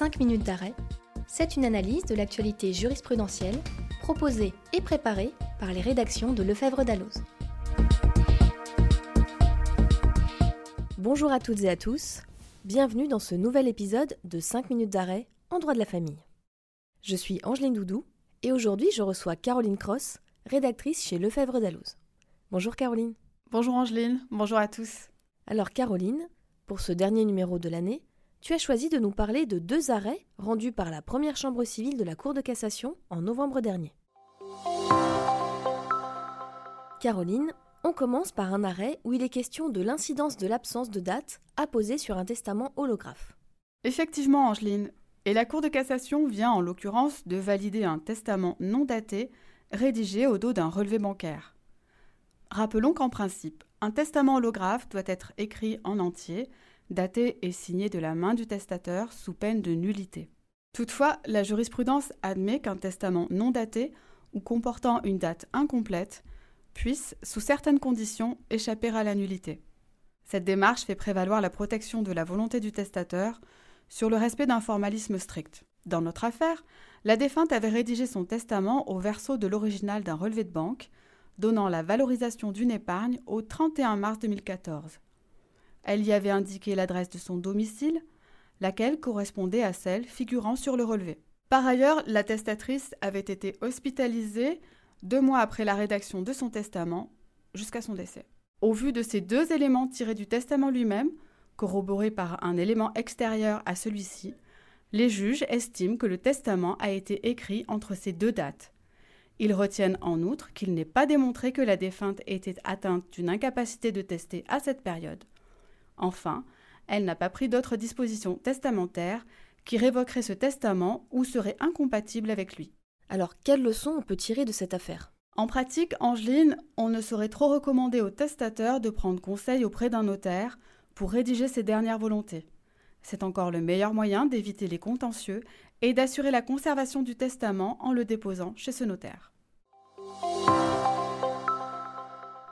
5 minutes d'arrêt, c'est une analyse de l'actualité jurisprudentielle proposée et préparée par les rédactions de Lefebvre d'Alloz. Bonjour à toutes et à tous, bienvenue dans ce nouvel épisode de 5 minutes d'arrêt en droit de la famille. Je suis Angeline Doudou et aujourd'hui je reçois Caroline Cross, rédactrice chez Lefebvre d'Alloz. Bonjour Caroline. Bonjour Angeline, bonjour à tous. Alors Caroline, pour ce dernier numéro de l'année, tu as choisi de nous parler de deux arrêts rendus par la première chambre civile de la Cour de cassation en novembre dernier. Caroline, on commence par un arrêt où il est question de l'incidence de l'absence de date apposée sur un testament holographe. Effectivement, Angeline, et la Cour de cassation vient en l'occurrence de valider un testament non daté rédigé au dos d'un relevé bancaire. Rappelons qu'en principe, un testament holographe doit être écrit en entier daté et signé de la main du testateur sous peine de nullité. Toutefois, la jurisprudence admet qu'un testament non daté ou comportant une date incomplète puisse, sous certaines conditions, échapper à la nullité. Cette démarche fait prévaloir la protection de la volonté du testateur sur le respect d'un formalisme strict. Dans notre affaire, la défunte avait rédigé son testament au verso de l'original d'un relevé de banque, donnant la valorisation d'une épargne au 31 mars 2014. Elle y avait indiqué l'adresse de son domicile, laquelle correspondait à celle figurant sur le relevé. Par ailleurs, la testatrice avait été hospitalisée deux mois après la rédaction de son testament, jusqu'à son décès. Au vu de ces deux éléments tirés du testament lui-même, corroborés par un élément extérieur à celui-ci, les juges estiment que le testament a été écrit entre ces deux dates. Ils retiennent en outre qu'il n'est pas démontré que la défunte était atteinte d'une incapacité de tester à cette période, Enfin, elle n'a pas pris d'autres dispositions testamentaires qui révoqueraient ce testament ou seraient incompatibles avec lui. Alors, quelles leçons on peut tirer de cette affaire? En pratique, Angeline, on ne saurait trop recommander au testateur de prendre conseil auprès d'un notaire pour rédiger ses dernières volontés. C'est encore le meilleur moyen d'éviter les contentieux et d'assurer la conservation du testament en le déposant chez ce notaire.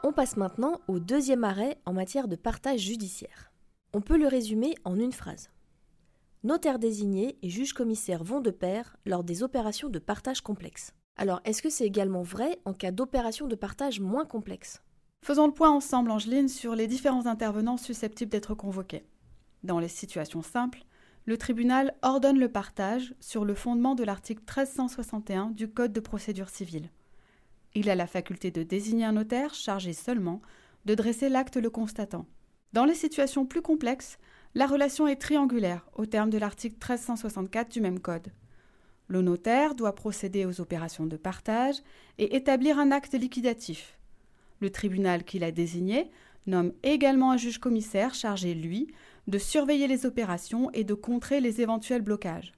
On passe maintenant au deuxième arrêt en matière de partage judiciaire. On peut le résumer en une phrase. Notaire désigné et juge commissaire vont de pair lors des opérations de partage complexes. Alors, est-ce que c'est également vrai en cas d'opérations de partage moins complexes Faisons le point ensemble, Angeline, sur les différents intervenants susceptibles d'être convoqués. Dans les situations simples, le tribunal ordonne le partage sur le fondement de l'article 1361 du Code de procédure civile. Il a la faculté de désigner un notaire chargé seulement de dresser l'acte le constatant. Dans les situations plus complexes, la relation est triangulaire au terme de l'article 1364 du même code. Le notaire doit procéder aux opérations de partage et établir un acte liquidatif. Le tribunal qui l'a désigné nomme également un juge commissaire chargé, lui, de surveiller les opérations et de contrer les éventuels blocages.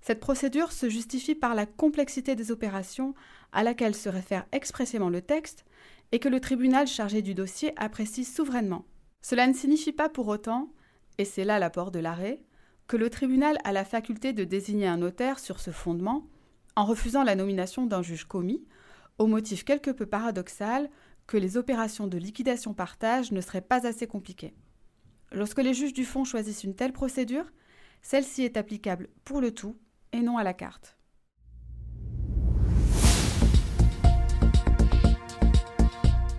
Cette procédure se justifie par la complexité des opérations à laquelle se réfère expressément le texte et que le tribunal chargé du dossier apprécie souverainement. Cela ne signifie pas pour autant, et c'est là l'apport de l'arrêt, que le tribunal a la faculté de désigner un notaire sur ce fondement en refusant la nomination d'un juge commis, au motif quelque peu paradoxal que les opérations de liquidation-partage ne seraient pas assez compliquées. Lorsque les juges du fond choisissent une telle procédure, celle-ci est applicable pour le tout et non à la carte.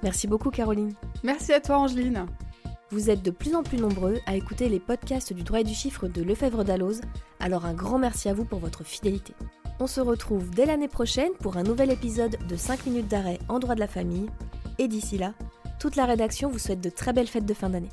Merci beaucoup Caroline. Merci à toi Angeline. Vous êtes de plus en plus nombreux à écouter les podcasts du droit et du chiffre de Lefebvre d'Alloz, alors un grand merci à vous pour votre fidélité. On se retrouve dès l'année prochaine pour un nouvel épisode de 5 minutes d'arrêt en droit de la famille. Et d'ici là, toute la rédaction vous souhaite de très belles fêtes de fin d'année.